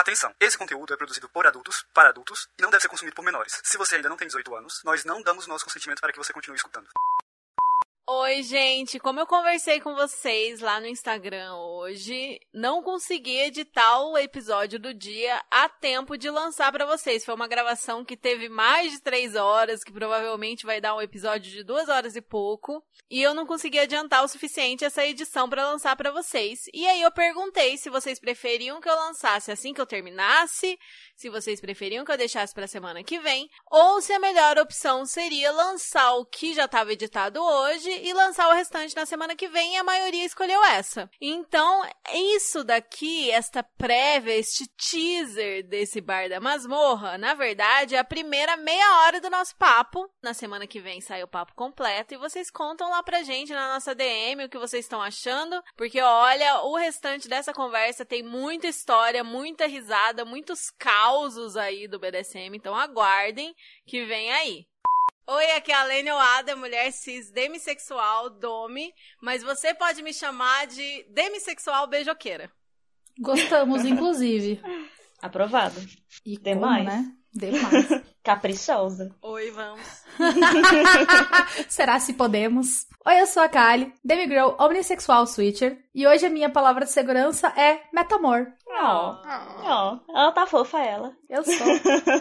Atenção! Esse conteúdo é produzido por adultos, para adultos, e não deve ser consumido por menores. Se você ainda não tem 18 anos, nós não damos nosso consentimento para que você continue escutando. Oi, gente. Como eu conversei com vocês lá no Instagram hoje, não consegui editar o episódio do dia a tempo de lançar para vocês. Foi uma gravação que teve mais de três horas, que provavelmente vai dar um episódio de duas horas e pouco. E eu não consegui adiantar o suficiente essa edição para lançar para vocês. E aí eu perguntei se vocês preferiam que eu lançasse assim que eu terminasse, se vocês preferiam que eu deixasse para semana que vem, ou se a melhor opção seria lançar o que já estava editado hoje e lançar o restante na semana que vem, e a maioria escolheu essa. Então, isso daqui, esta prévia, este teaser desse bar da masmorra, na verdade, é a primeira meia hora do nosso papo. Na semana que vem sai o papo completo e vocês contam lá pra gente na nossa DM o que vocês estão achando, porque olha, o restante dessa conversa tem muita história, muita risada, muitos causos aí do BDSM, então aguardem que vem aí. Oi, aqui é a Lênia Oada, mulher cis demissexual, dome, mas você pode me chamar de demissexual beijoqueira. Gostamos, inclusive. Aprovado. E Demais. como, né? Demais. Caprichosa. Oi, vamos. Será se podemos? Oi, eu sou a Kali, demigirl omnissexual switcher, e hoje a minha palavra de segurança é metamor. Ó, ó, ela tá fofa, ela. Eu sou.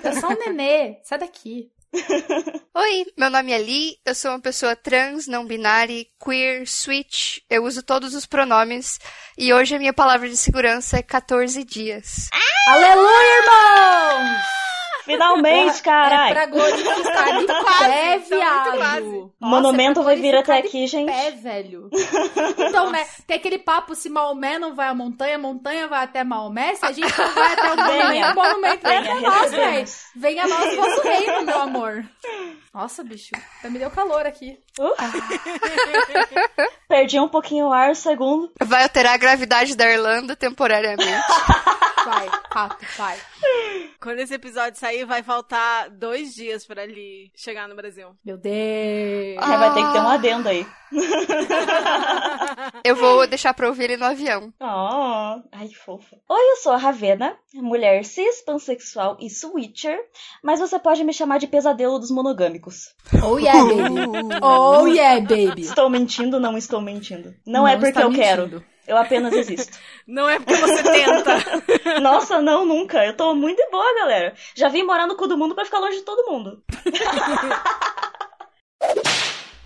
Eu sou um nenê. Sai daqui. Oi, meu nome é Lee, eu sou uma pessoa trans, não binária, queer, switch, eu uso todos os pronomes e hoje a minha palavra de segurança é 14 dias. Aleluia, irmãos! Finalmente, É carai. pra estar de quase, pé, tá muito quase. viado. O monumento é vai vir até de aqui, gente. Pé, velho. Então, né, tem aquele papo, se Maomé não vai à montanha, a montanha vai até Maomé, se a gente não vai até o monumento, o monumento vai Venha, até nós, velho. Venha a nós, vosso reino, meu amor. Nossa, bicho, até me deu calor aqui. Perdi um pouquinho o ar, segundo. Vai alterar a gravidade da Irlanda temporariamente. Vai, fato, vai. Quando esse episódio sair, vai faltar dois dias pra ele chegar no Brasil. Meu Deus. É, vai ter que ter um adendo aí. Eu vou deixar pra ouvir ele no avião. Oh, ai, fofa. Oi, eu sou a Ravena, mulher cis, pansexual e switcher, mas você pode me chamar de pesadelo dos monogâmicos. Oh yeah, baby. Oh yeah, baby. Estou mentindo, não estou mentindo. Não, é porque está eu quero. Eu apenas existo. Não é porque você tenta. Nossa, não, nunca. Eu tô muito de boa, galera. Já vim morar no cu do mundo pra ficar longe de todo mundo.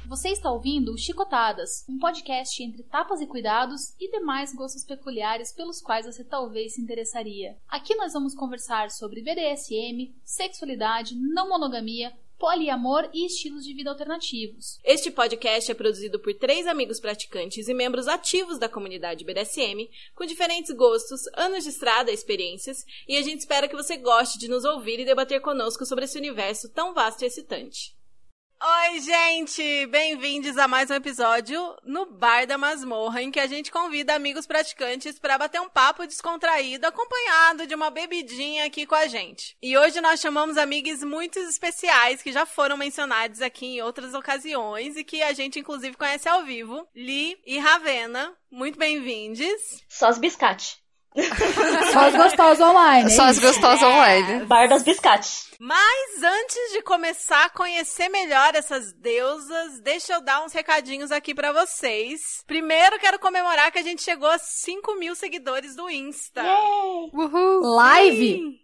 Você está ouvindo o Chicotadas, um podcast entre tapas e cuidados e demais gostos peculiares pelos quais você talvez se interessaria. Aqui nós vamos conversar sobre BDSM, sexualidade, não monogamia, poliamor e estilos de vida alternativos. Este podcast é produzido por três amigos praticantes e membros ativos da comunidade BDSM, com diferentes gostos, anos de estrada experiências, e a gente espera que você goste de nos ouvir e debater conosco sobre esse universo tão vasto e excitante. Oi, gente! Bem-vindos a mais um episódio no Bar da Masmorra, em que a gente convida amigos praticantes para bater um papo descontraído, acompanhado de uma bebidinha aqui com a gente. E hoje nós chamamos amigos muito especiais que já foram mencionados aqui em outras ocasiões e que a gente inclusive conhece ao vivo, Li e Ravena. Muito bem-vindos. Só os biscate. Só os gostosos online. Só as gostosas online. Bar das biscate. Mas antes de começar a conhecer melhor essas deusas, deixa eu dar uns recadinhos aqui pra vocês. Primeiro, quero comemorar que a gente chegou a 5 mil seguidores do Insta. Yay! Uhul. Live tá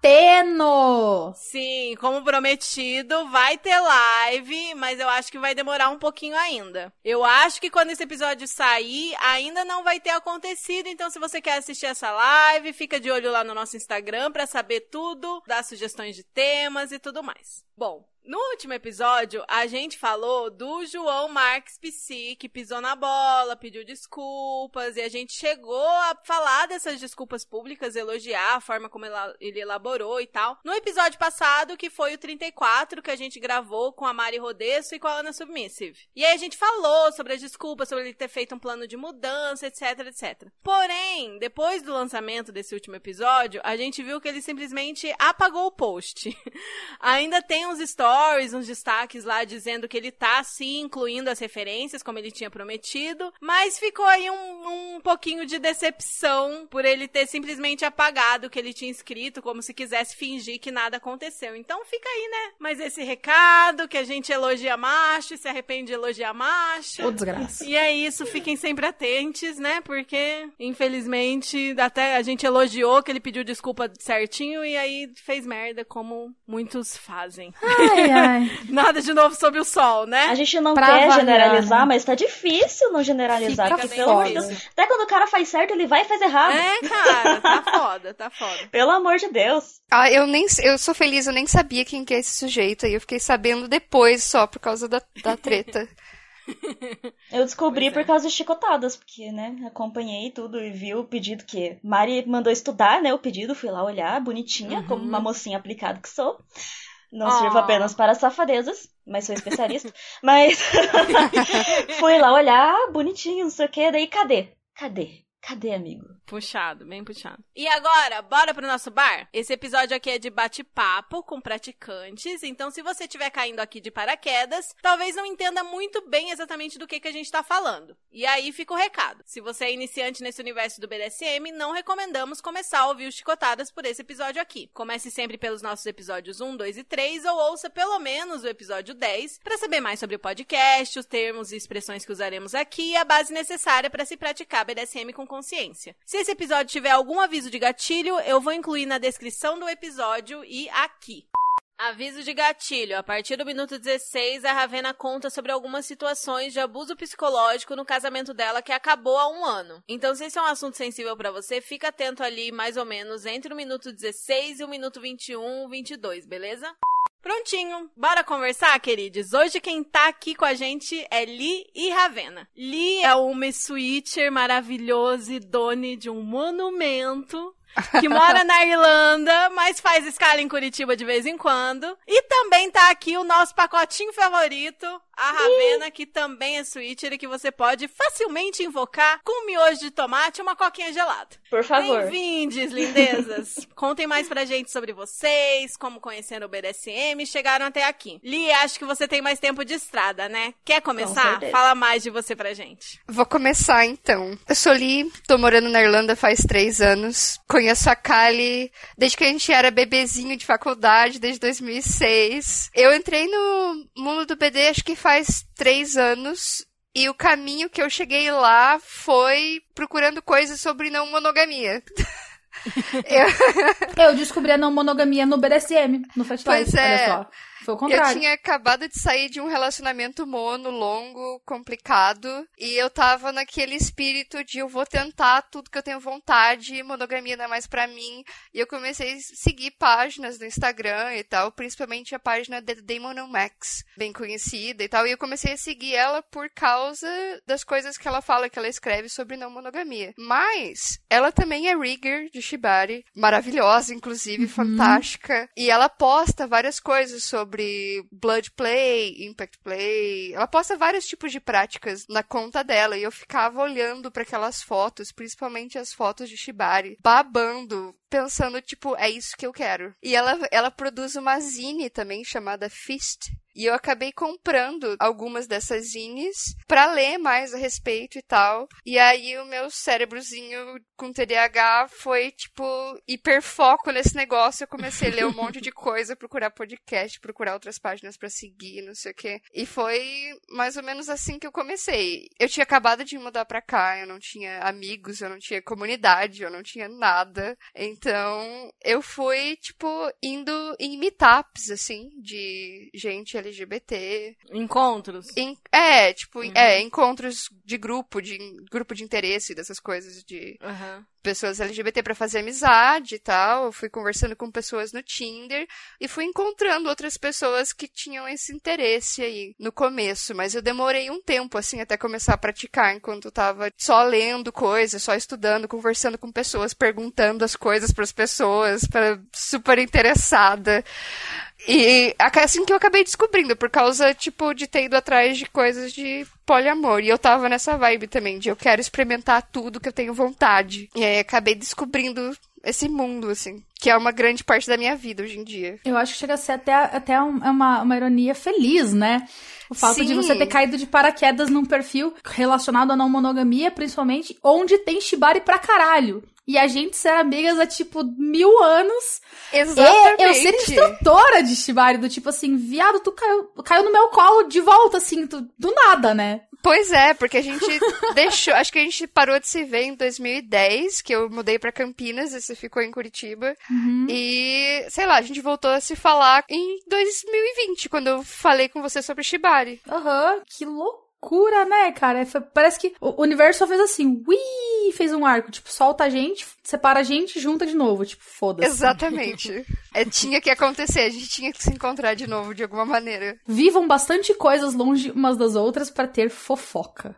tendo. Sim, como prometido, vai ter live, mas eu acho que vai demorar um pouquinho ainda. Eu acho que quando esse episódio sair, ainda não vai ter acontecido, então se você quer assistir essa live, fica de olho lá no nosso Instagram pra saber tudo, dar sugestões de temas e tudo mais. Bom, no último episódio, a gente falou do João Marques Psi, que pisou na bola, pediu desculpas, e a gente chegou a falar dessas desculpas públicas, elogiar a forma como ele elaborou e tal. No episódio passado, que foi o 34, que a gente gravou com a Mari Rodesso e com a Ana Submissive. E aí a gente falou sobre as desculpas, sobre ele ter feito um plano de mudança, etc, etc. Porém, depois do lançamento desse último episódio, a gente viu que ele simplesmente apagou o post. Ainda tem uns stories stories, uns destaques lá dizendo que ele tá sim incluindo as referências, como ele tinha prometido, mas ficou aí um, um pouquinho de decepção por ele ter simplesmente apagado o que ele tinha escrito, como se quisesse fingir que nada aconteceu. Então fica aí, né? Mas esse recado que a gente elogia macho e se arrepende de elogiar macho. Ô, desgraça. E é isso, fiquem sempre atentos, né? Porque, infelizmente, até a gente elogiou que ele pediu desculpa certinho e aí fez merda, como muitos fazem. Ai, ai. Nada de novo sob o sol, né? A gente não Pra quer avaliar, generalizar, né? mas tá difícil não generalizar. Fica porque, pelo amor de. Deus, até quando o cara faz certo, ele vai e faz errado. É, cara, tá foda, tá foda. Pelo amor de Deus. Ah, eu nem eu sou feliz, eu nem sabia quem que é esse sujeito aí. Eu fiquei sabendo depois só por causa da, da treta. Eu descobri é. por causa de chicotadas, porque, né, acompanhei tudo e vi o pedido que Mari mandou estudar, né, o pedido, fui lá olhar, bonitinha, Uhum. como uma mocinha aplicada que sou. Não Oh. sirvo apenas para safadezas, mas sou especialista. mas fui lá olhar, bonitinho, não sei o que, daí cadê? Cadê? Cadê, amigo? Puxado, bem puxado. E agora, bora pro nosso bar? Esse episódio aqui é de bate-papo com praticantes, então se você estiver caindo aqui de paraquedas, talvez não entenda muito bem exatamente do que, que a gente tá falando. E aí fica o recado. Se você é iniciante nesse universo do BDSM, não recomendamos começar a ouvir os chicotadas por esse episódio aqui. Comece sempre pelos nossos episódios 1, 2 e 3, ou ouça pelo menos o episódio 10, para saber mais sobre o podcast, os termos e expressões que usaremos aqui e a base necessária para se praticar BDSM com consciência. Se esse episódio tiver algum aviso de gatilho, eu vou incluir na descrição do episódio e aqui. Aviso de gatilho. A partir do minuto 16, a Ravena conta sobre algumas situações de abuso psicológico no casamento dela que acabou há um ano. Então, se esse é um assunto sensível pra você, fica atento ali mais ou menos entre o minuto 16 e o minuto 21, 22, beleza? Prontinho, bora conversar, queridos? Hoje quem tá aqui com a gente é Li e Ravena. Li é uma switcher maravilhosa e dona de um monumento que mora na Irlanda, mas faz escala em Curitiba de vez em quando. E também tá aqui o nosso pacotinho favorito, a Ravena, que também é switcher e que você pode facilmente invocar com um miojo de tomate e uma coquinha gelada. Por favor. Bem-vindes, lindezas! Contem mais pra gente sobre vocês, como conheceram o BDSM e chegaram até aqui. Li, acho que você tem mais tempo de estrada, né? Quer começar? certeza. Fala mais de você pra gente. Vou começar então. Eu sou Li, tô morando na Irlanda faz três anos. Conheço a Kali desde que a gente era bebezinho de faculdade, desde 2006. Eu entrei no mundo do BD acho que faz três anos. E o caminho que eu cheguei lá foi procurando coisas sobre não monogamia. Eu- Eu descobri a não monogamia no BDSM, no Life, Pois é. olha só. Foi o Eu contrário. tinha acabado de sair de um relacionamento mono, longo, complicado, e eu tava naquele espírito de eu vou tentar tudo que eu tenho vontade, monogamia não é mais pra mim, e eu comecei a seguir páginas no Instagram e tal, principalmente a página da Damon Max, bem conhecida e tal, e eu comecei a seguir ela por causa das coisas que ela fala, que ela escreve sobre não monogamia. Mas, ela também é rigger de Shibari, maravilhosa, inclusive, fantástica, e ela posta várias coisas sobre blood play, impact play. Ela posta vários tipos de práticas na conta dela e eu ficava olhando para aquelas fotos, principalmente as fotos de Shibari, babando, pensando tipo, é isso que eu quero. E ela ela produz uma zine também chamada Fist. E eu acabei comprando algumas dessas zines pra ler mais a respeito e tal. E aí o meu cérebrozinho com TDAH foi, tipo, hiperfoco nesse negócio. Eu comecei a ler um monte de coisa, procurar podcast, procurar outras páginas pra seguir, não sei o quê. E foi mais ou menos assim que eu comecei. Eu tinha acabado de mudar pra cá, eu não tinha amigos, eu não tinha comunidade, eu não tinha nada. Então, eu fui, tipo, indo em meetups, assim, de gente LGBT. Encontros. Em- é, tipo, é, encontros de grupo, de grupo de interesse, dessas coisas de Aham. Pessoas LGBT pra fazer amizade e tal. Fui conversando com pessoas no Tinder e fui encontrando outras pessoas que tinham esse interesse aí no começo, mas eu demorei um tempo assim até começar a praticar enquanto eu tava só lendo coisas, só estudando, conversando com pessoas, perguntando as coisas pras pessoas, para super interessada. E assim que eu acabei descobrindo, por causa, tipo, de ter ido atrás de coisas de poliamor. E eu tava nessa vibe também, de eu quero experimentar tudo que eu tenho vontade. E aí acabei descobrindo esse mundo, assim. que é uma grande parte da minha vida hoje em dia. Eu acho que chega a ser até, até é uma, uma ironia feliz, né? O fato de Sim. você ter caído de paraquedas num perfil relacionado à não monogamia, principalmente, onde tem shibari pra caralho. E a gente ser amigas há, tipo, mil anos. Exatamente. E eu ser instrutora de shibari, do tipo assim, viado, tu caiu, caiu no meu colo de volta, assim, tu- do nada, né? Pois é, porque a gente deixou. Acho que a gente parou de se ver em 2010, que eu mudei pra Campinas e você ficou em Curitiba. Uhum. E, sei lá, a gente voltou a se falar em 2020, quando eu falei com você sobre Shibari. Aham, que loucura, né, cara? Parece que o universo só fez assim, ui, fez um arco, tipo, solta a gente, separa a gente e junta de novo, tipo, foda-se. Exatamente. É, tinha que acontecer, a gente tinha que se encontrar de novo de alguma maneira. Vivam bastante coisas longe umas das outras pra ter fofoca.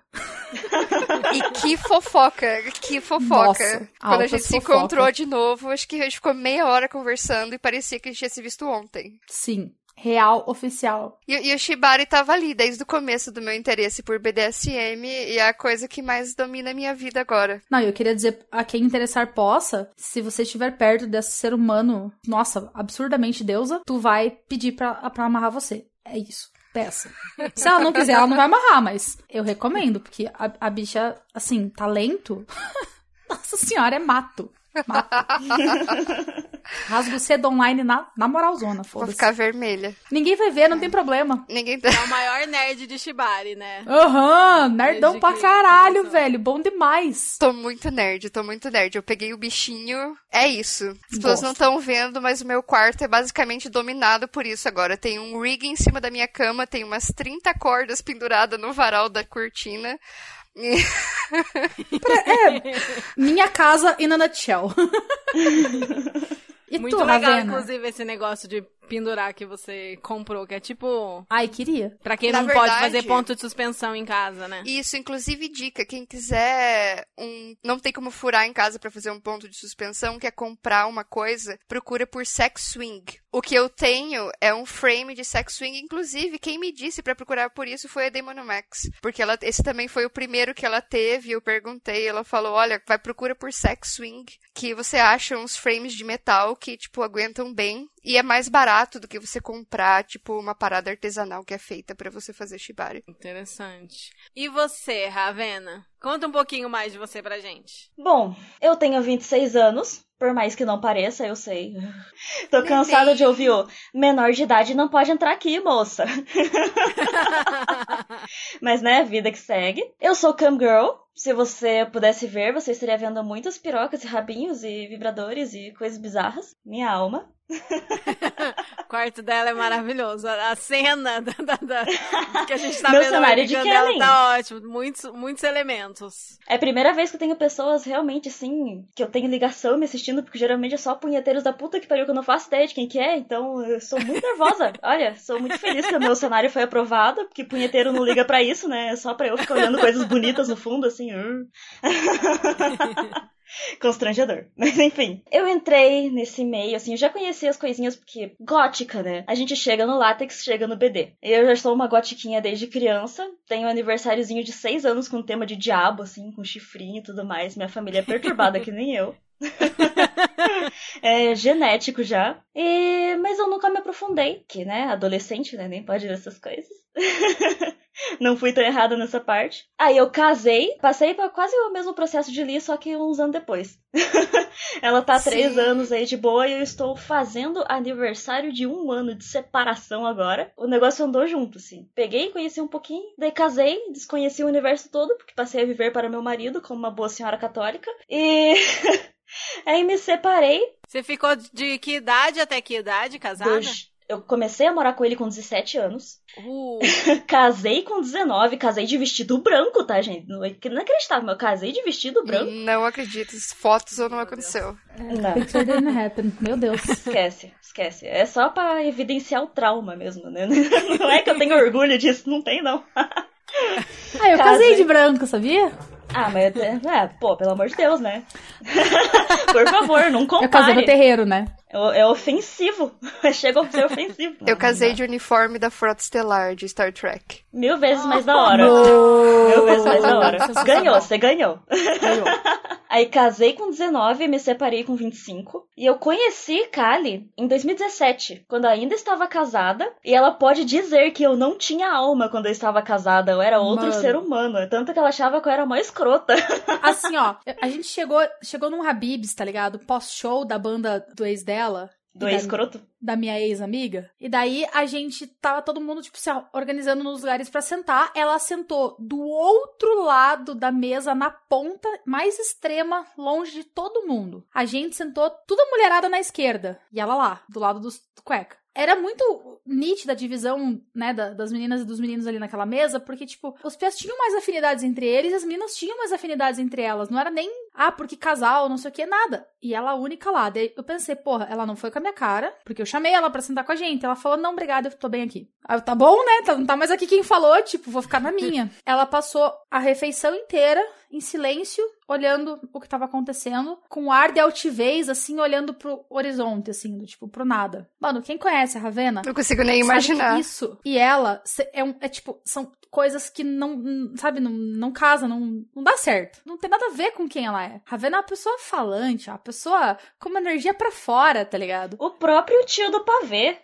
E que fofoca, que fofoca. Nossa, Quando a gente se fofoca. encontrou de novo, acho que a gente ficou meia hora conversando e parecia que a gente tinha se visto ontem. Sim, real, oficial. E, e o Shibari tava ali desde o começo do meu interesse por BDSM e é a coisa que mais domina a minha vida agora. Não, eu queria dizer a quem interessar possa, se você estiver perto desse ser humano, nossa, absurdamente deusa, tu vai pedir pra, pra amarrar você. É isso. Peça. Se ela não quiser, ela não vai amarrar, mas eu recomendo, porque a, a bicha, assim, talento. Nossa senhora, é mato. Rasgo cedo online na, na moralzona, Vou foda-se. ficar vermelha. Ninguém vai ver, não tem problema. Ninguém tá. É o maior nerd de Shibari, né? Aham, nerdão Desde pra caralho, começou. velho. Bom demais. Tô muito nerd, tô muito nerd. Eu peguei o bichinho. É isso. As pessoas Gosto. não estão vendo, mas o meu quarto é basicamente dominado por isso agora. Tem um rig em cima da minha cama, tem umas 30 cordas penduradas no varal da cortina. E- Minha casa in a nutshell. e Muito tu, legal, Ravena? inclusive, esse negócio de pendurar que você comprou, que é tipo. Ai, queria. Pra quem Na não pode verdade- fazer ponto de suspensão em casa, né? Isso, inclusive, dica: quem quiser um. Não tem como furar em casa pra fazer um ponto de suspensão, quer comprar uma coisa, procura por sex swing. O que eu tenho é um frame de sex swing. Inclusive, quem me disse pra procurar por isso foi a Demonomax. Porque ela, esse também foi o primeiro que ela teve. Eu perguntei, ela falou: olha, vai procura por sex swing, que você acha uns frames de metal que, tipo, aguentam bem. E é mais barato do que você comprar, tipo, uma parada artesanal que é feita pra você fazer shibari. Interessante. E você, Ravena? Conta um pouquinho mais de você pra gente. Bom, eu tenho 26 anos, por mais que não pareça, eu sei. Tô cansada de ouvir o menor de idade não pode entrar aqui, moça. Mas né, vida que segue. Eu sou Cam Girl. Se você pudesse ver, você estaria vendo muitas pirocas e rabinhos e vibradores e coisas bizarras. Minha alma. O quarto dela é maravilhoso. A cena da, da- da- que a gente tá Meu vendo cenário de webcam dela Kellen. tá ótimo. Muitos, muitos elementos. É a primeira vez que eu tenho pessoas realmente assim, que eu tenho ligação me assistindo, porque geralmente é só punheteiros da puta que pariu que eu não faço ideia de quem que é, então eu sou muito nervosa. Olha, sou muito feliz que o meu cenário foi aprovado, porque punheteiro não liga pra isso, né? É só pra eu ficar olhando coisas bonitas no fundo, assim. Constrangedor. Mas enfim, eu entrei nesse meio, assim, eu já conhecia as coisinhas porque gótica, né? A gente chega no látex, chega no BD. Eu já sou uma gotiquinha desde criança, tenho um aniversáriozinho de seis anos com tema de diabo, assim, com chifrinho e tudo mais. Minha família é perturbada que nem eu. é genético já. E... Mas eu nunca me aprofundei, que, né, adolescente, né, nem pode ver essas coisas. Não fui tão errada nessa parte. Aí eu casei, passei por quase o mesmo processo de Lee, só que uns anos depois. Ela tá há três anos aí de boa e eu estou fazendo aniversário de um ano de separação agora. O negócio andou junto, assim. Peguei, conheci um pouquinho, daí casei, desconheci o universo todo, porque passei a viver para meu marido como uma boa senhora católica. E. aí me separei. Você ficou de que idade até que idade casada? dos- Eu comecei a morar com ele com 17 anos. Uh, Casei com 19, casei de vestido branco, tá, gente? Não é inacreditável, mas eu casei de vestido branco. Não acredito, fotos ou não aconteceu. Não, Picture didn't happen. Meu Deus. esquece, esquece. É só pra evidenciar o trauma mesmo, né? Não é que eu tenho orgulho disso, não tem, não. Ah, eu Casei. casei de branco, sabia? Ah, mas, é, pô, pelo amor de Deus, né? Por favor, não Eu casei no compare. terreiro, né? É, é ofensivo. Chega a ser ofensivo. Eu casei de uniforme da Frota Estelar de Star Trek. Mil vezes mais da hora. Mil vezes mais da hora. Ganhou, você ganhou. Ganhou. Aí casei com 19 e me separei com 25. E eu conheci Kali em 2017, quando ainda estava casada. E ela pode dizer que eu não tinha alma quando eu estava casada. Eu era outro Mano. ser humano. Tanto que ela achava que eu era uma escrota. Assim, ó, a gente chegou, chegou num Habibs, tá ligado? Pós-show da banda do ex dela. Do e da- minha ex-amiga. E daí a gente tava todo mundo, tipo, se organizando nos lugares pra sentar. Ela sentou do outro lado da mesa, na ponta mais extrema, longe de todo mundo. A gente sentou tudo mulherada na esquerda. E ela lá, do lado dos do cueca. Era muito nítida a divisão, né, da- das meninas e dos meninos ali naquela mesa, porque, tipo, os pés tinham mais afinidades entre eles e as meninas tinham mais afinidades entre elas. Não era nem, ah, porque casal, não sei o que, nada. E ela a única lá. Daí eu pensei, porra, ela não foi com a minha cara, porque eu chamei ela pra sentar com a gente. Ela falou, não, obrigada, eu tô bem aqui. Aí eu, tá bom, né? Tá- Não tá mais aqui quem falou, tipo, vou ficar na minha. ela passou a refeição inteira em silêncio, olhando o que tava acontecendo, com um ar de altivez, assim, olhando pro horizonte, assim, do tipo, pro nada. Mano, quem conhece a Ravena? Não consigo nem imaginar. isso e ela se- é, um, é tipo, são coisas que não, sabe, não, não casa, não, não dá certo. Não tem nada a ver com quem ela é. Ravena é uma pessoa falante, é uma pessoa com uma energia pra fora, tá ligado? O próprio tio do pavê.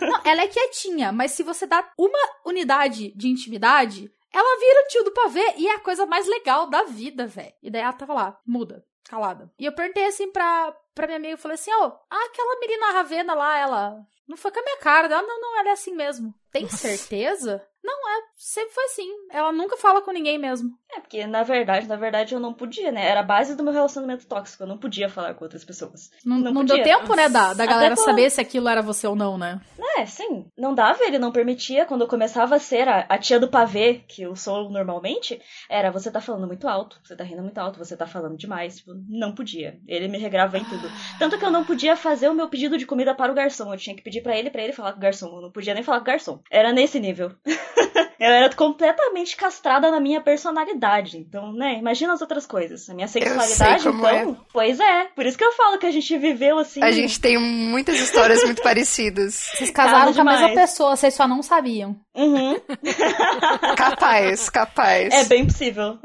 Não, ela é quietinha, mas se você dá uma unidade de intimidade, ela vira o tio do pavê e é a coisa mais legal da vida, velho. E daí ela tava lá, muda, calada. E eu perguntei assim pra, pra minha amiga, eu falei assim, ó, ah, aquela menina Ravena lá, ela não foi com a minha cara. Ela, não, não, ela é assim mesmo. Tem certeza? Não, é, sempre foi assim. Ela nunca fala com ninguém mesmo. É, porque na verdade, na verdade eu não podia, né? Era a base do meu relacionamento tóxico. Eu não podia falar com outras pessoas. Não, Não não deu tempo, né, da, da galera saber se aquilo era você ou não, né? É, sim. Não dava, ele não permitia. Quando eu começava a ser a, a tia do pavê, que eu sou normalmente, era você tá falando muito alto, você tá rindo muito alto, você tá falando demais. Tipo, não podia. Ele me regrava em tudo. Tanto que eu não podia fazer o meu pedido de comida para o garçom. Eu tinha que pedir pra ele, pra ele falar com o garçom. Eu não podia nem falar com o garçom. Era nesse nível. eu era completamente castrada na minha personalidade. Então, né, imagina as outras coisas. A minha sexualidade, então. é. Pois é. Por isso que eu falo que a gente viveu assim. A gente tem muitas histórias muito parecidas. Vocês casaram com a mesma pessoa, vocês só não sabiam. Uhum. Capaz, capaz. É bem possível.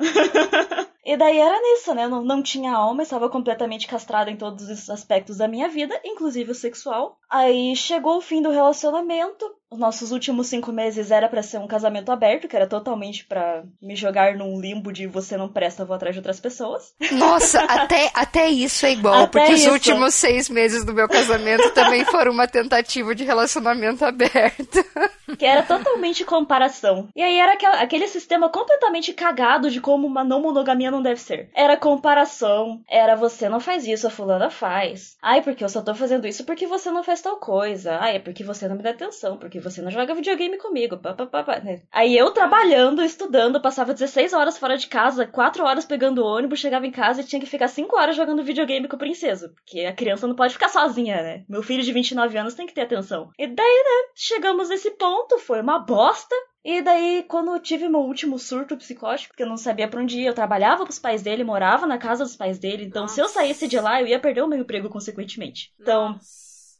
e daí era nisso, né? Não, não tinha alma, estava completamente castrada em todos os aspectos da minha vida, inclusive o sexual. Aí chegou o fim do relacionamento. Os nossos últimos cinco meses era pra ser um casamento aberto, que era totalmente pra me jogar num limbo de você não presta, vou atrás de outras pessoas. Nossa, até, até isso é igual, Até porque os isso. últimos seis meses do meu casamento também foram uma tentativa de relacionamento aberto. Que era totalmente comparação. E aí era aquela- aquele sistema completamente cagado de como uma não monogamia não deve ser. Era comparação, era você não faz isso, a fulana faz. Ai, porque eu só tô fazendo isso porque você não faz tal coisa. Ai, é porque você não me dá atenção, porque você não joga videogame comigo. Pá, pá, pá, pá, né? Aí eu trabalhando, estudando, passava 16 horas fora de casa, 4 horas pegando ônibus, chegava em casa e tinha que ficar 5 horas jogando videogame com o princeso. Porque a criança não pode ficar sozinha, né? Meu filho de 29 anos tem que ter atenção. E daí, né, chegamos nesse ponto, foi uma bosta. E daí, quando eu tive meu último surto psicótico, porque eu não sabia pra onde ir, eu trabalhava pros pais dele, morava na casa dos pais dele, então se eu Nossa. saísse de lá, eu ia perder o meu emprego consequentemente. Então,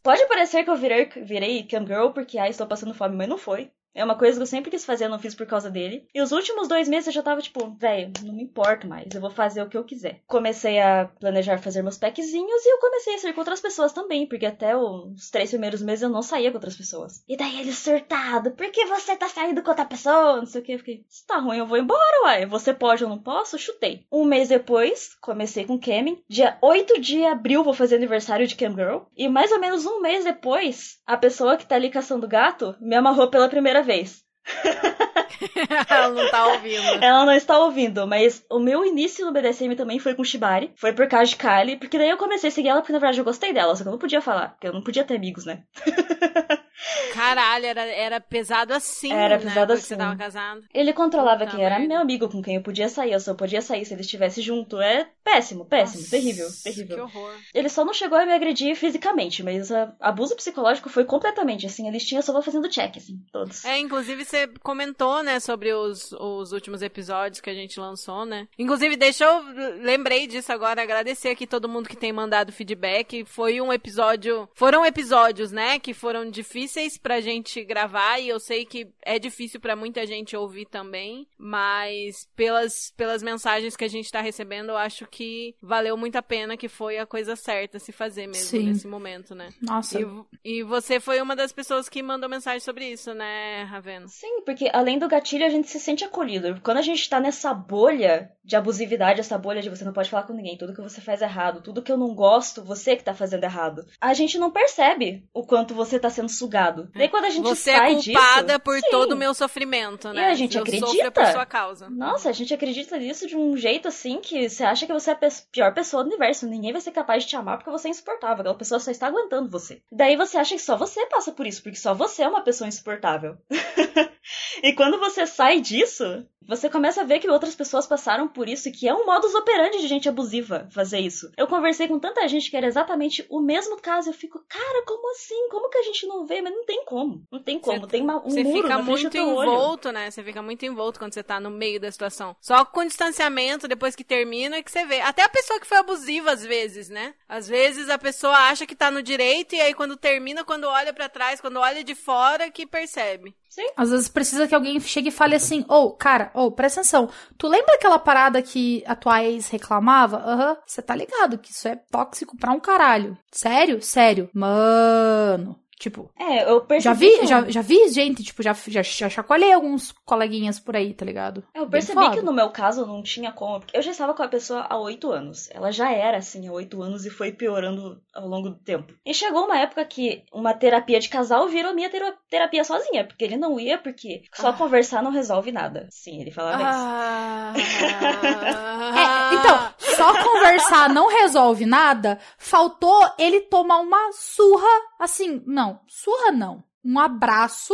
pode parecer que eu virei, virei cam girl porque, ah, estou passando fome, mas não foi. É uma coisa que eu sempre quis fazer, eu não fiz por causa dele. E os últimos dois meses eu já tava tipo, velho, não me importo mais, eu vou fazer o que eu quiser. Comecei a planejar fazer meus packzinhos e eu comecei a sair com outras pessoas também, porque até os três primeiros meses eu não saía com outras pessoas. E daí ele surtado, por que você tá saindo com outra pessoa? Não sei o que. Eu fiquei, se tá ruim, eu vou embora, uai. Você pode ou não posso? Chutei. Um mês depois, comecei com Camming. Dia 8 de abril vou fazer aniversário de Cam Girl. E mais ou menos um mês depois, a pessoa que tá ali caçando gato me amarrou pela primeira vez. Ela não tá ouvindo. Ela não está ouvindo, mas o meu início no BDSM também foi com Shibari. Foi por causa de Kali, porque daí eu comecei a seguir ela porque na verdade eu gostei dela, só que eu não podia falar, porque eu não podia ter amigos, né? Caralho, era, era pesado assim, Era né? pesado assim. Tava casado. Ele controlava Puta quem era meu amigo, com quem eu podia sair. Eu só podia sair se ele estivesse junto. É péssimo, péssimo, Nossa, terrível, Que terrível. horror. Ele só não chegou a me agredir fisicamente, mas a- abuso psicológico foi completamente assim. A listinha só fazendo check, assim, todos. É, inclusive você comentou, né, sobre os, os últimos episódios que a gente lançou, né? Inclusive, deixa eu. Lembrei disso agora, agradecer aqui todo mundo que tem mandado feedback. Foi um episódio. Foram episódios, né, que foram difíceis pra gente gravar e eu sei que é difícil pra muita gente ouvir também, mas pelas, pelas mensagens que a gente tá recebendo, eu acho que valeu muito a pena, que foi a coisa certa se fazer mesmo Sim. nesse momento, né? Nossa. E, e você foi uma das pessoas que mandou mensagem sobre isso, né, Ravena? Sim, porque além do gatilho, a gente se sente acolhido. Quando a gente tá nessa bolha de abusividade, essa bolha de você não pode falar com ninguém, tudo que você faz é errado, tudo que eu não gosto, você que tá fazendo errado. A gente não percebe o quanto você tá sendo sugado. Daí quando a gente Você sai é culpada disso, por sim. todo o meu sofrimento, né? E a gente eu acredita. por sua causa. Nossa, a gente acredita nisso de um jeito assim que você acha que você é a pior pessoa do universo. Ninguém vai ser capaz de te amar porque você é insuportável. Aquela pessoa só está aguentando você. Daí você acha que só você passa por isso, porque só você é uma pessoa insuportável. e quando você sai disso, você começa a ver que outras pessoas passaram por isso e que é um modus operandi de gente abusiva fazer isso. Eu conversei com tanta gente que era exatamente o mesmo caso. Eu fico, cara, como assim? Como que a gente não vê? Mas não tem como. Não tem como. Você- tem uma- um Você muro fica na frente do muito teu olho. envolto, né? Você fica muito envolto quando você tá no meio da situação. Só com distanciamento, depois que termina, é que você vê. Até a pessoa que foi abusiva, às vezes, né? Às vezes a pessoa acha que tá no direito e aí quando termina, quando olha pra trás, quando olha de fora, que percebe. Às vezes precisa que alguém chegue e fale assim: Ô, cara, ô, presta atenção. Tu lembra aquela parada que a tua ex reclamava? Aham, você tá ligado que isso é tóxico pra um caralho. Sério? Sério. Mano. Tipo, É, eu percebi. já vi, que- já, já vi gente, tipo, já, já, já chacoalhei alguns coleguinhas por aí, tá ligado? Eu Bem percebi que no meu caso não tinha como, porque eu já estava com a pessoa há oito anos. Ela já era assim há oito anos e foi piorando ao longo do tempo. E chegou uma época que uma terapia de casal virou minha tera- terapia sozinha, porque ele não ia, porque só Ah. conversar não resolve nada. Sim, ele falava isso. Ah, É, então, só conversar não resolve nada. Faltou ele tomar uma surra, assim, não, surra não. Um abraço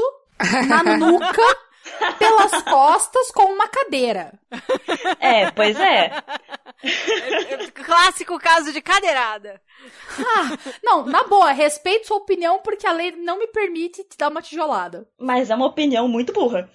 na nuca, pelas costas, com uma cadeira. É, pois é. Clássico caso de cadeirada. Ah, não, na boa, respeito sua opinião, porque a lei não me permite te dar uma tijolada. Mas é uma opinião muito burra.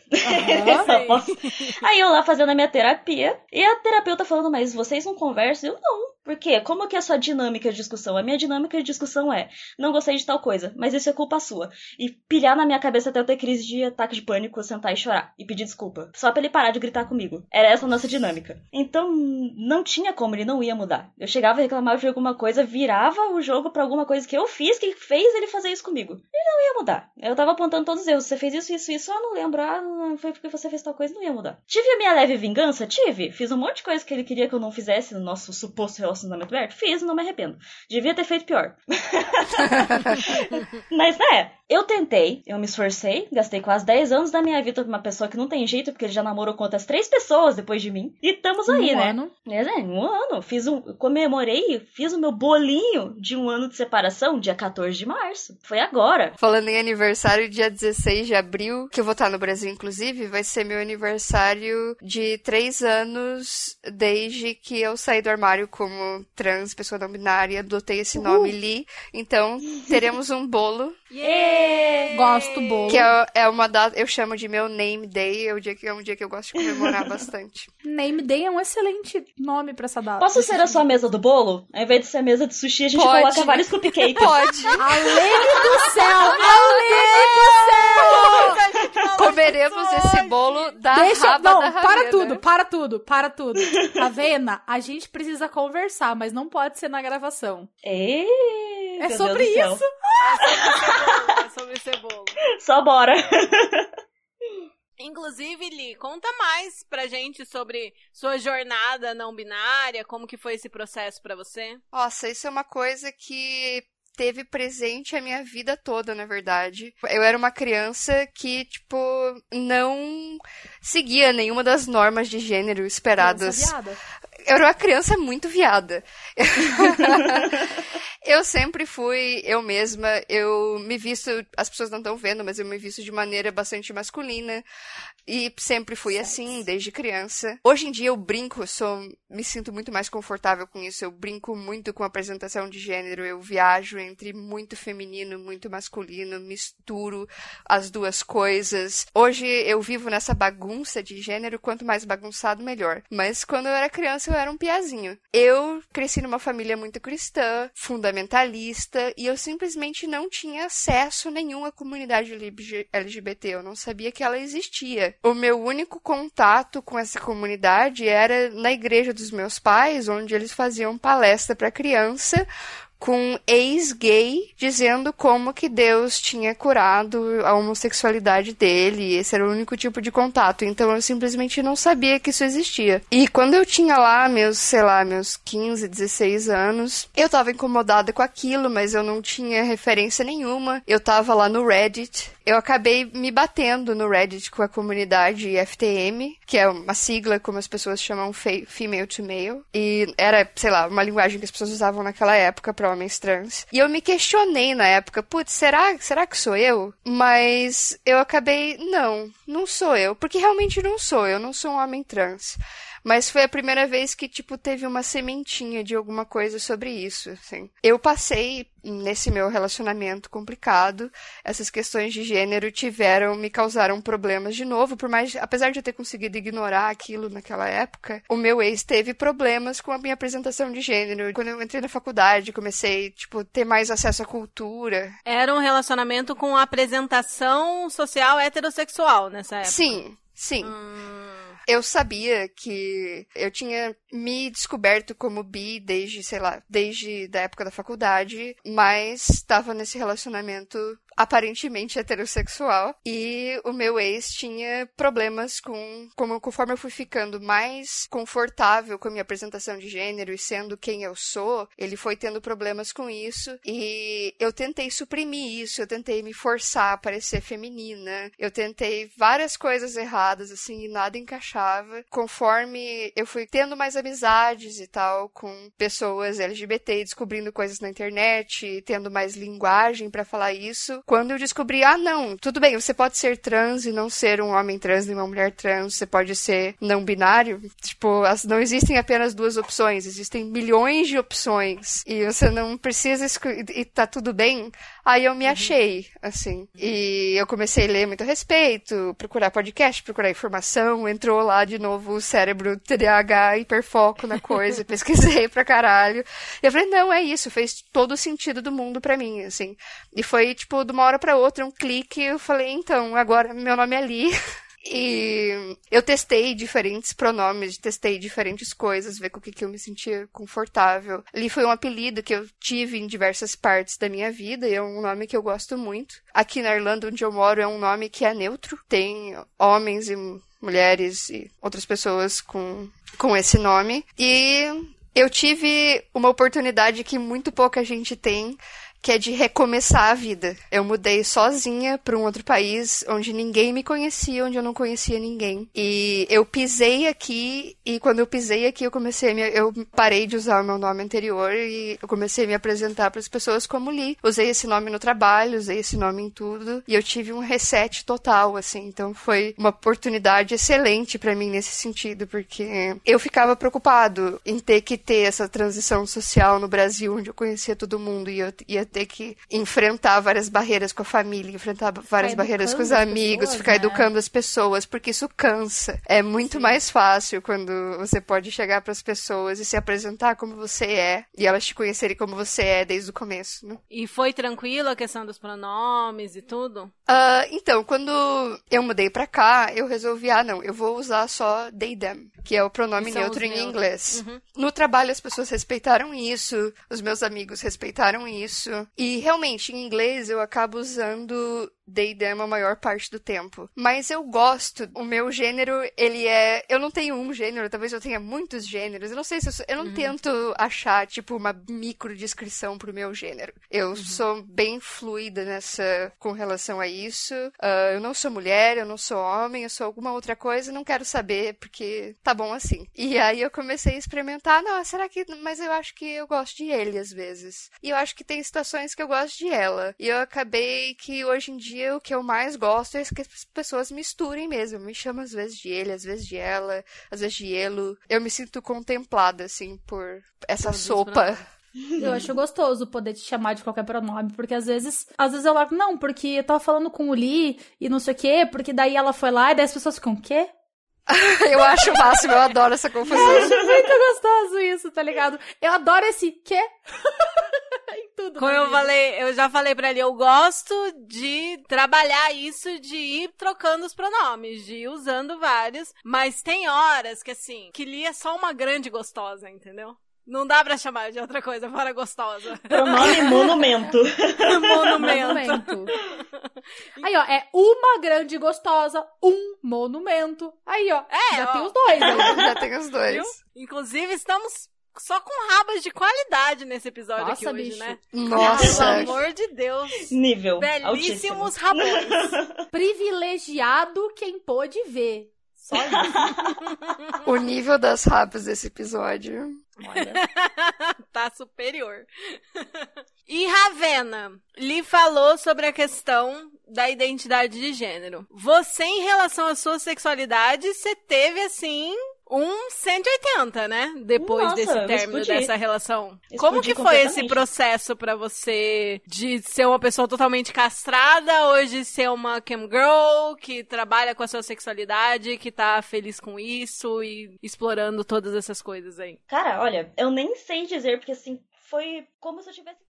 Posso- Aí eu lá fazendo a minha terapia, e a terapeuta falando, mas vocês não conversam? Eu não. Por quê? Como que é a sua dinâmica de discussão? A minha dinâmica de discussão é, não gostei de tal coisa, mas isso é culpa sua. E pilhar na minha cabeça até eu ter crise de ataque de pânico, sentar e chorar. E pedir desculpa. Só pra ele parar de gritar comigo. Era essa a nossa dinâmica. Então, não tinha como, ele não ia mudar. Eu chegava a reclamar de alguma coisa, virava o jogo pra alguma coisa que eu fiz, que fez ele fazer isso comigo. Ele não ia mudar. Eu tava apontando todos os erros. Você fez isso, isso, isso. Ah, não lembro. Ah, não, foi porque você fez tal coisa. Não ia mudar. Tive a minha leve vingança? Tive. Fiz um monte de coisa que ele queria que eu não fizesse no nosso suposto relacionamento aberto. Fiz, não me arrependo. Devia ter feito pior. Mas, né, eu tentei, eu me esforcei, gastei quase 10 anos da minha vida com uma pessoa que não tem jeito, porque ele já namorou com outras três pessoas depois de mim. E estamos aí, Um né? ano. É, né, um ano. Fiz um. Comemorei, fiz o meu bolinho de um ano de separação, dia 14 de março. Foi agora. Falando em aniversário, dia 16 de abril, que eu vou estar no Brasil, inclusive, vai ser meu aniversário de três anos desde que eu saí do armário como trans, pessoa não binária, adotei esse nome Li. Então, teremos um bolo, Yeah! Gosto do bolo. que é, é uma data, eu chamo de meu name day, é, o dia que, é um dia que eu gosto de comemorar bastante. Name Day é um excelente nome pra essa data. Posso ser a sua mesa do bolo? Ao invés de ser a mesa de sushi, a gente Pode. coloca vários cupcakes. Pode! Alene do céu! Alene do céu! Comeremos esse bolo da Deixa, raba não, da para Ravena. tudo, para tudo, para tudo. Ravena, a gente precisa conversar, mas não pode ser na gravação. Ei, É sobre Deus do céu. isso. É sobre cebola. Só bora. Inclusive, Li, conta mais pra gente sobre sua jornada não binária, como que foi esse processo pra você? Nossa, isso é uma coisa que teve presente a minha vida toda, na verdade. Eu era uma criança que, tipo, não seguia nenhuma das normas de gênero esperadas. Criança viada. Eu era uma criança muito viada. Eu sempre fui eu mesma, eu me visto, as pessoas não estão vendo, mas eu me visto de maneira bastante masculina. E sempre fui assim, desde criança. Hoje em dia eu brinco, sou, me sinto muito mais confortável com isso. Eu brinco muito com a apresentação de gênero. Eu viajo entre muito feminino, muito masculino, misturo as duas coisas. Hoje eu vivo nessa bagunça de gênero, quanto mais bagunçado, melhor. Mas quando eu era criança, eu era um piazinho. Eu cresci numa família muito cristã, fundamentalista, e eu simplesmente não tinha acesso nenhum à comunidade LGBT. Eu não sabia que ela existia o meu único contato com essa comunidade era na igreja dos meus pais, onde eles faziam palestra para criança com ex-gay dizendo como que Deus tinha curado a homossexualidade dele. Esse era o único tipo de contato. Então eu simplesmente não sabia que isso existia. E quando eu tinha lá meus, sei lá, meus 15, 16 anos, eu tava incomodada com aquilo, mas eu não tinha referência nenhuma. Eu tava lá no Reddit. Eu acabei me batendo no Reddit com a comunidade FTM, que é uma sigla como as pessoas chamam female to male. E era, sei lá, uma linguagem que as pessoas usavam naquela época para homens trans. E eu me questionei na época, putz, será, será que sou eu? Mas eu acabei, não, não sou eu, porque realmente não sou, eu não sou um homem trans. Mas foi a primeira vez que, tipo, teve uma sementinha de alguma coisa sobre isso, assim. Eu passei nesse meu relacionamento complicado, essas questões de gênero tiveram, me causaram problemas de novo, por mais, apesar de eu ter conseguido ignorar aquilo naquela época, o meu ex teve problemas com a minha apresentação de gênero. Quando eu entrei na faculdade, comecei, tipo, ter mais acesso à cultura. Era um relacionamento com apresentação social heterossexual nessa época? Sim, sim. Hum... Eu sabia que eu tinha me descoberto como bi desde, sei lá, desde da época da faculdade, mas estava nesse relacionamento aparentemente heterossexual e o meu ex tinha problemas com como conforme eu fui ficando mais confortável com a minha apresentação de gênero e sendo quem eu sou, ele foi tendo problemas com isso e eu tentei suprimir isso, eu tentei me forçar a parecer feminina, eu tentei várias coisas erradas assim e nada encaixava. Conforme eu fui tendo mais amizades e tal com pessoas LGBT, descobrindo coisas na internet, tendo mais linguagem para falar isso, quando eu descobri, ah, não, tudo bem, você pode ser trans e não ser um homem trans nem uma mulher trans, você pode ser não binário. Tipo, não existem apenas duas opções, existem milhões de opções. E você não precisa e tá tudo bem. Aí eu me uhum. achei, assim. E eu comecei a ler muito a respeito, procurar podcast, procurar informação. Entrou lá de novo o cérebro TDAH, hiperfoco na coisa, pesquisei pra caralho. E eu falei, não, é isso, fez todo o sentido do mundo pra mim, assim. E foi, tipo, de uma hora pra outra, um clique, eu falei, então, agora meu nome é Lee. E eu testei diferentes pronomes, testei diferentes coisas, ver com o que, que eu me sentia confortável. Ali foi um apelido que eu tive em diversas partes da minha vida e é um nome que eu gosto muito. Aqui na Irlanda, onde eu moro, é um nome que é neutro. Tem homens e mulheres e outras pessoas com, com esse nome. E eu tive uma oportunidade que muito pouca gente tem que é de recomeçar a vida. Eu mudei sozinha para um outro país onde ninguém me conhecia, onde eu não conhecia ninguém. E eu pisei aqui e quando eu pisei aqui eu comecei a me, eu parei de usar o meu nome anterior e eu comecei a me apresentar para as pessoas como Li. Usei esse nome no trabalho, usei esse nome em tudo e eu tive um reset total assim. Então foi uma oportunidade excelente para mim nesse sentido, porque eu ficava preocupado em ter que ter essa transição social no Brasil onde eu conhecia todo mundo e eu ia ter que enfrentar várias barreiras com a família, enfrentar várias barreiras com os amigos, pessoas, ficar né? educando as pessoas, porque isso cansa. É muito Sim. mais fácil quando você pode chegar para as pessoas e se apresentar como você é e elas te conhecerem como você é desde o começo. Né? E foi tranquilo a questão dos pronomes e tudo? Uh, então, quando eu mudei para cá, eu resolvi, ah, não, eu vou usar só they, them, que é o pronome neutro em inglês. Uhum. No trabalho as pessoas respeitaram isso, os meus amigos respeitaram isso. E realmente, em inglês eu acabo usando D&D a maior parte do tempo. Mas eu gosto, o meu gênero, ele é... Eu não tenho um gênero, talvez eu tenha muitos gêneros. Eu não sei se eu... Sou... Eu não uhum. tento achar, tipo, uma micro descrição pro meu gênero. Eu uhum. sou bem fluida nessa... com relação a isso. Uh, eu não sou mulher, eu não sou homem, eu sou alguma outra coisa, não quero saber, porque tá bom assim. E aí eu comecei a experimentar, não, será que... Mas eu acho que eu gosto de ele, às vezes. E eu acho que tem situações que eu gosto de ela. E eu acabei que, hoje em dia, dia o que eu mais gosto é que as pessoas misturem mesmo. Me chamam às vezes de ele, às vezes de ela, às vezes de elo. Eu me sinto contemplada, assim, por essa sopa. Eu acho gostoso poder te chamar de qualquer pronome, porque às vezes, às vezes eu largo, não, porque eu tava falando com o Lee e não sei o quê, porque daí ela foi lá e daí as pessoas ficam, o quê? eu acho o máximo, eu adoro essa confusão. Eu acho muito gostoso isso, tá ligado? Eu adoro esse quê? em tudo. Como eu falei, eu já falei pra ele, eu gosto de trabalhar isso, de ir trocando os pronomes, de ir usando vários, mas tem horas que assim, que Lia é só uma grande gostosa, entendeu? Não dá pra chamar de outra coisa fora gostosa. Pronome monumento. monumento. Aí, ó, é uma grande gostosa, um monumento. Aí, ó, é, já ó. tem os dois. Aí. Já tem os dois. Viu? Inclusive, estamos só com rabas de qualidade nesse episódio Nossa, aqui hoje, bicho. né? Nossa! Pelo amor de Deus. Nível. Belíssimos rabões. Privilegiado quem pôde ver. Só isso. o nível das rabas desse episódio. Olha. tá superior. E Ravena lhe falou sobre a questão da identidade de gênero. Você, em relação à sua sexualidade, você teve assim um 180, né? Depois Nossa, desse término dessa relação. Como que foi esse processo para você de ser uma pessoa totalmente castrada, hoje ser uma cam girl que trabalha com a sua sexualidade, que tá feliz com isso e explorando todas essas coisas aí? Cara, olha, eu nem sei dizer porque assim, foi como se eu tivesse